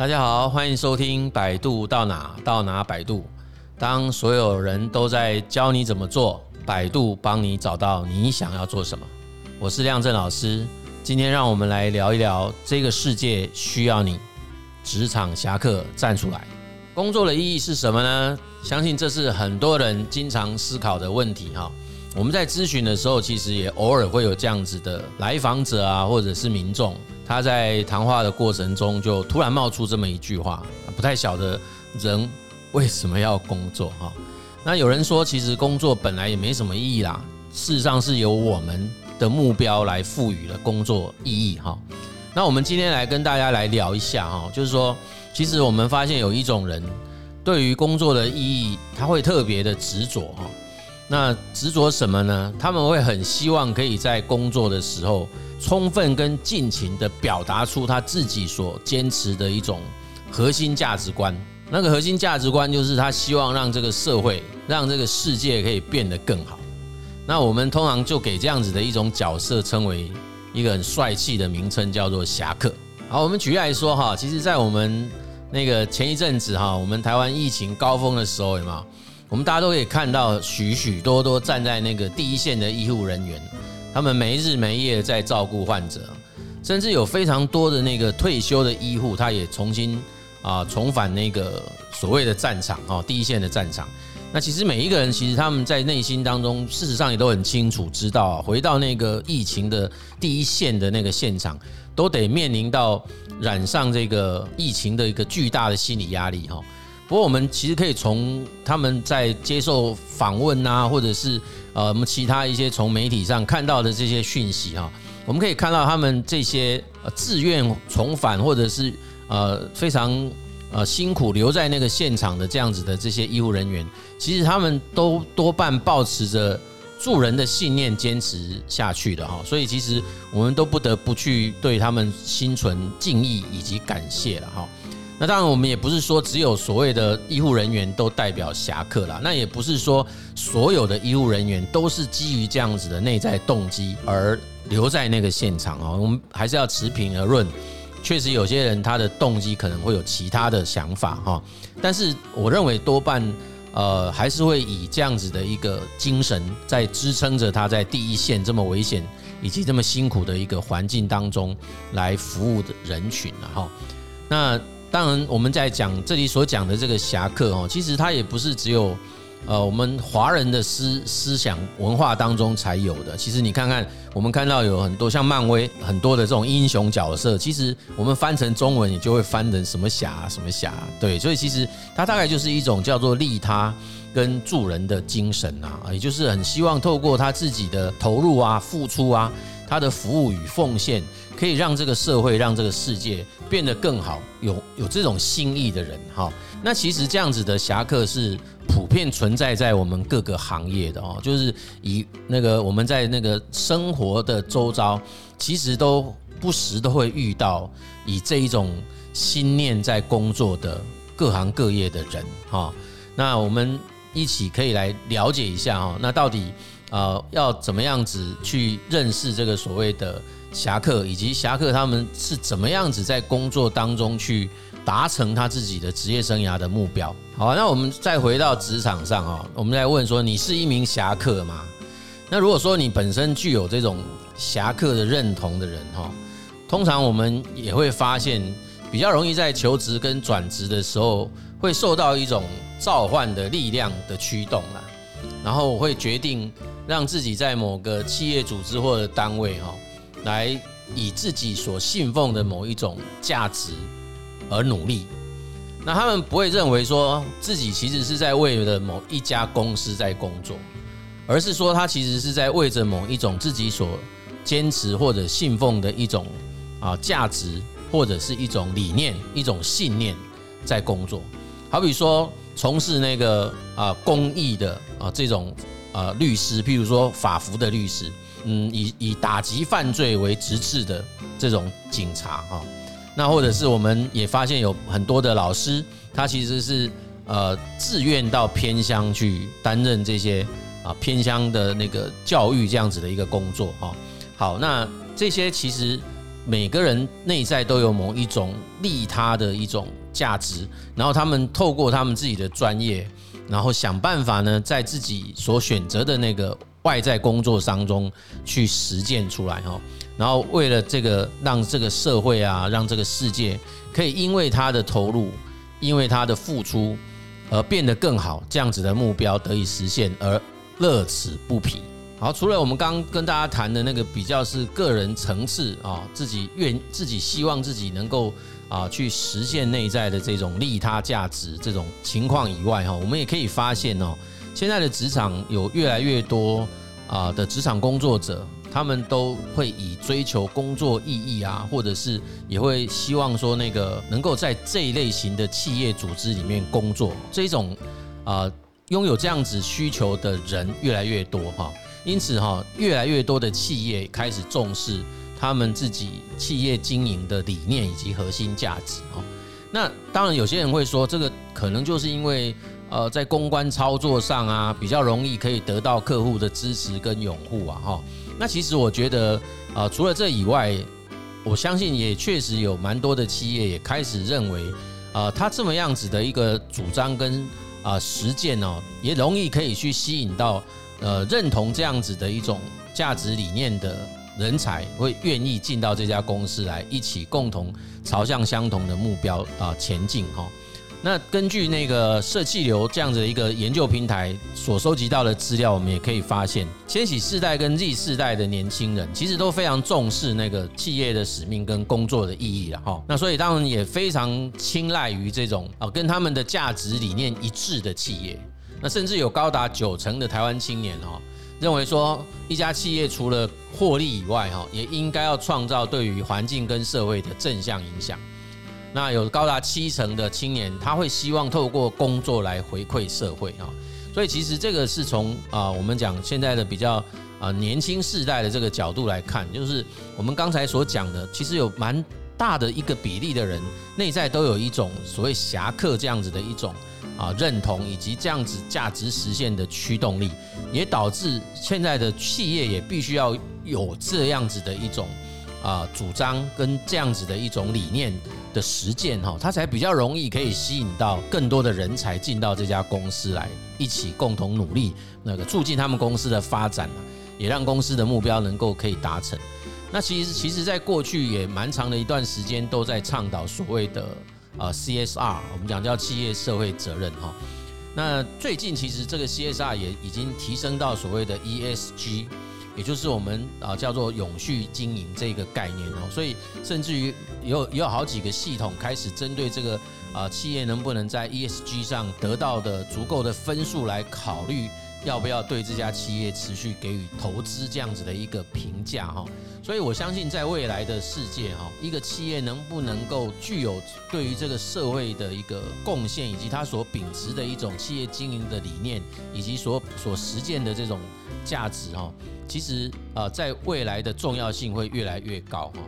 大家好，欢迎收听百度到哪到哪百度。当所有人都在教你怎么做，百度帮你找到你想要做什么。我是亮正老师，今天让我们来聊一聊这个世界需要你，职场侠客站出来。工作的意义是什么呢？相信这是很多人经常思考的问题哈。我们在咨询的时候，其实也偶尔会有这样子的来访者啊，或者是民众。他在谈话的过程中，就突然冒出这么一句话：不太晓得人为什么要工作哈。那有人说，其实工作本来也没什么意义啦。事实上是由我们的目标来赋予了工作意义哈。那我们今天来跟大家来聊一下哈，就是说，其实我们发现有一种人对于工作的意义，他会特别的执着哈。那执着什么呢？他们会很希望可以在工作的时候。充分跟尽情地表达出他自己所坚持的一种核心价值观。那个核心价值观就是他希望让这个社会、让这个世界可以变得更好。那我们通常就给这样子的一种角色称为一个很帅气的名称，叫做侠客。好，我们举例来说哈，其实，在我们那个前一阵子哈，我们台湾疫情高峰的时候，有没有？我们大家都可以看到许许多多站在那个第一线的医护人员。他们没日没夜在照顾患者，甚至有非常多的那个退休的医护，他也重新啊重返那个所谓的战场哦，第一线的战场。那其实每一个人，其实他们在内心当中，事实上也都很清楚，知道，回到那个疫情的第一线的那个现场，都得面临到染上这个疫情的一个巨大的心理压力哈。不过我们其实可以从他们在接受访问啊，或者是呃我们其他一些从媒体上看到的这些讯息哈，我们可以看到他们这些自愿重返或者是呃非常呃辛苦留在那个现场的这样子的这些医护人员，其实他们都多半抱持着助人的信念坚持下去的哈，所以其实我们都不得不去对他们心存敬意以及感谢了哈。那当然，我们也不是说只有所谓的医护人员都代表侠客啦，那也不是说所有的医护人员都是基于这样子的内在动机而留在那个现场啊。我们还是要持平而论，确实有些人他的动机可能会有其他的想法哈。但是我认为多半呃还是会以这样子的一个精神在支撑着他在第一线这么危险以及这么辛苦的一个环境当中来服务的人群了哈。那。当然，我们在讲这里所讲的这个侠客哦，其实他也不是只有呃我们华人的思思想文化当中才有的。其实你看看，我们看到有很多像漫威很多的这种英雄角色，其实我们翻成中文也就会翻成什么侠什么侠，对，所以其实它大概就是一种叫做利他跟助人的精神啊，也就是很希望透过他自己的投入啊、付出啊。他的服务与奉献可以让这个社会、让这个世界变得更好。有有这种心意的人，哈，那其实这样子的侠客是普遍存在在我们各个行业的哦。就是以那个我们在那个生活的周遭，其实都不时都会遇到以这一种心念在工作的各行各业的人，哈。那我们一起可以来了解一下，哈，那到底。呃，要怎么样子去认识这个所谓的侠客，以及侠客他们是怎么样子在工作当中去达成他自己的职业生涯的目标？好，那我们再回到职场上啊，我们来问说，你是一名侠客吗？那如果说你本身具有这种侠客的认同的人哈，通常我们也会发现，比较容易在求职跟转职的时候，会受到一种召唤的力量的驱动啦，然后我会决定。让自己在某个企业组织或者单位哈，来以自己所信奉的某一种价值而努力。那他们不会认为说自己其实是在为了某一家公司在工作，而是说他其实是在为着某一种自己所坚持或者信奉的一种啊价值，或者是一种理念、一种信念在工作。好比说从事那个啊公益的啊这种。呃，律师，譬如说法服的律师，嗯，以以打击犯罪为职责的这种警察哈，那或者是我们也发现有很多的老师，他其实是呃自愿到偏乡去担任这些啊偏乡的那个教育这样子的一个工作哈。好，那这些其实每个人内在都有某一种利他的一种价值，然后他们透过他们自己的专业，然后想办法呢，在自己所选择的那个外在工作当中去实践出来哈。然后为了这个，让这个社会啊，让这个世界可以因为他的投入，因为他的付出而变得更好，这样子的目标得以实现而乐此不疲。好，除了我们刚刚跟大家谈的那个比较是个人层次啊，自己愿自己希望自己能够啊去实现内在的这种利他价值这种情况以外哈，我们也可以发现哦，现在的职场有越来越多啊的职场工作者，他们都会以追求工作意义啊，或者是也会希望说那个能够在这一类型的企业组织里面工作，这种啊拥有这样子需求的人越来越多哈。因此哈，越来越多的企业开始重视他们自己企业经营的理念以及核心价值哈。那当然，有些人会说，这个可能就是因为呃，在公关操作上啊，比较容易可以得到客户的支持跟拥护啊哈。那其实我觉得啊，除了这以外，我相信也确实有蛮多的企业也开始认为啊，他这么样子的一个主张跟啊实践哦，也容易可以去吸引到。呃，认同这样子的一种价值理念的人才，会愿意进到这家公司来，一起共同朝向相同的目标啊前进哈。那根据那个社企流这样子的一个研究平台所收集到的资料，我们也可以发现，千禧世代跟 Z 世代的年轻人其实都非常重视那个企业的使命跟工作的意义了哈。那所以当然也非常青睐于这种啊跟他们的价值理念一致的企业。那甚至有高达九成的台湾青年哈，认为说一家企业除了获利以外哈，也应该要创造对于环境跟社会的正向影响。那有高达七成的青年，他会希望透过工作来回馈社会哈。所以其实这个是从啊我们讲现在的比较啊年轻世代的这个角度来看，就是我们刚才所讲的，其实有蛮大的一个比例的人内在都有一种所谓侠客这样子的一种。啊，认同以及这样子价值实现的驱动力，也导致现在的企业也必须要有这样子的一种啊主张跟这样子的一种理念的实践哈，它才比较容易可以吸引到更多的人才进到这家公司来，一起共同努力，那个促进他们公司的发展，也让公司的目标能够可以达成。那其实，其实在过去也蛮长的一段时间都在倡导所谓的。啊，CSR，我们讲叫企业社会责任哈。那最近其实这个 CSR 也已经提升到所谓的 ESG，也就是我们啊叫做永续经营这个概念哦。所以甚至于有有好几个系统开始针对这个啊企业能不能在 ESG 上得到的足够的分数来考虑。要不要对这家企业持续给予投资这样子的一个评价哈？所以我相信在未来的世界哈，一个企业能不能够具有对于这个社会的一个贡献，以及它所秉持的一种企业经营的理念，以及所所实践的这种价值哈，其实啊，在未来的重要性会越来越高哈。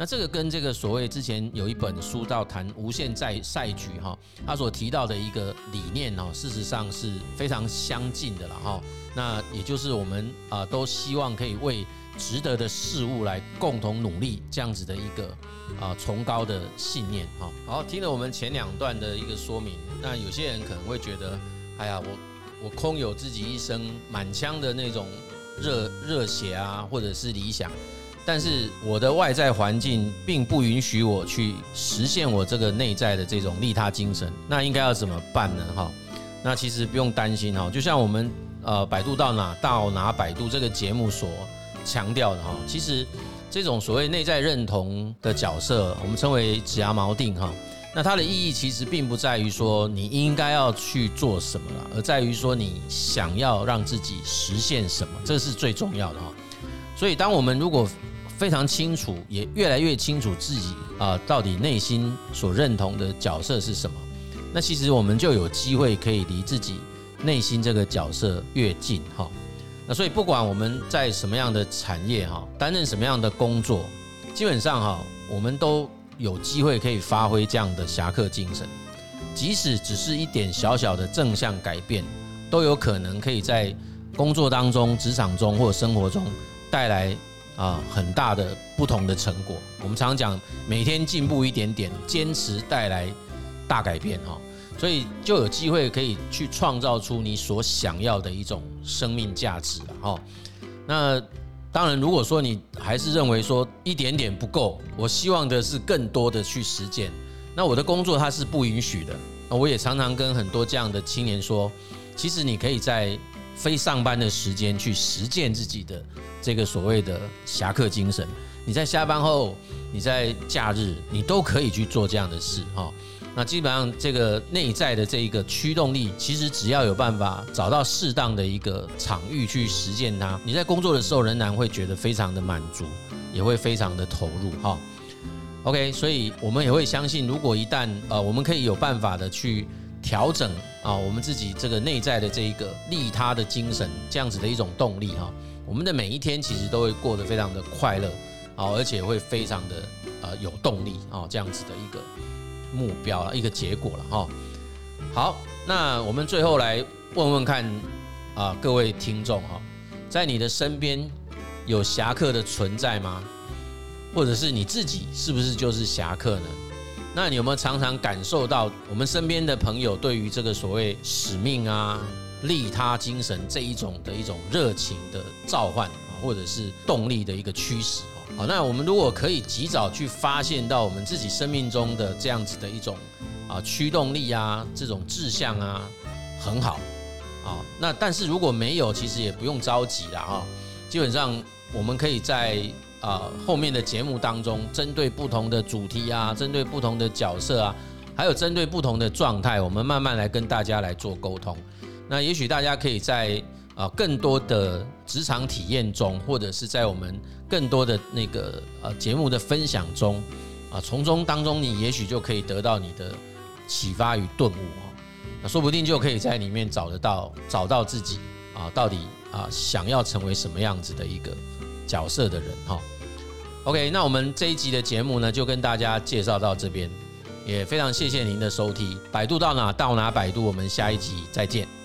那这个跟这个所谓之前有一本书叫谈无限赛赛局哈，他所提到的一个理念哈，事实上是非常相近的了哈。那也就是我们啊都希望可以为值得的事物来共同努力，这样子的一个啊崇高的信念哈。好，听了我们前两段的一个说明，那有些人可能会觉得，哎呀，我我空有自己一生满腔的那种热热血啊，或者是理想。但是我的外在环境并不允许我去实现我这个内在的这种利他精神，那应该要怎么办呢？哈，那其实不用担心哈，就像我们呃百度到哪到哪百度这个节目所强调的哈，其实这种所谓内在认同的角色，我们称为指牙锚定哈，那它的意义其实并不在于说你应该要去做什么了，而在于说你想要让自己实现什么，这是最重要的哈。所以当我们如果非常清楚，也越来越清楚自己啊，到底内心所认同的角色是什么。那其实我们就有机会可以离自己内心这个角色越近哈。那所以不管我们在什么样的产业哈，担任什么样的工作，基本上哈，我们都有机会可以发挥这样的侠客精神。即使只是一点小小的正向改变，都有可能可以在工作当中、职场中或生活中带来。啊很大的不同的成果。我们常常讲，每天进步一点点，坚持带来大改变哈。所以就有机会可以去创造出你所想要的一种生命价值了哈。那当然，如果说你还是认为说一点点不够，我希望的是更多的去实践。那我的工作它是不允许的。那我也常常跟很多这样的青年说，其实你可以在非上班的时间去实践自己的这个所谓的侠客精神。你在下班后，你在假日，你都可以去做这样的事哈。那基本上，这个内在的这一个驱动力，其实只要有办法找到适当的一个场域去实践它，你在工作的时候仍然会觉得非常的满足，也会非常的投入哈。OK，所以我们也会相信，如果一旦呃我们可以有办法的去调整啊，我们自己这个内在的这一个利他的精神，这样子的一种动力哈，我们的每一天其实都会过得非常的快乐啊，而且会非常的呃有动力啊，这样子的一个。目标了一个结果了哈，好，那我们最后来问问看啊，各位听众哈，在你的身边有侠客的存在吗？或者是你自己是不是就是侠客呢？那你有没有常常感受到我们身边的朋友对于这个所谓使命啊、利他精神这一种的一种热情的召唤，或者是动力的一个驱使？好，那我们如果可以及早去发现到我们自己生命中的这样子的一种啊驱动力啊，这种志向啊，很好啊。那但是如果没有，其实也不用着急了啊。基本上我们可以在啊后面的节目当中，针对不同的主题啊，针对不同的角色啊，还有针对不同的状态，我们慢慢来跟大家来做沟通。那也许大家可以在。啊，更多的职场体验中，或者是在我们更多的那个呃节目的分享中，啊，从中当中你也许就可以得到你的启发与顿悟啊，那说不定就可以在里面找得到找到自己啊，到底啊想要成为什么样子的一个角色的人哈。OK，那我们这一集的节目呢，就跟大家介绍到这边，也非常谢谢您的收听，百度到哪到哪百度，我们下一集再见。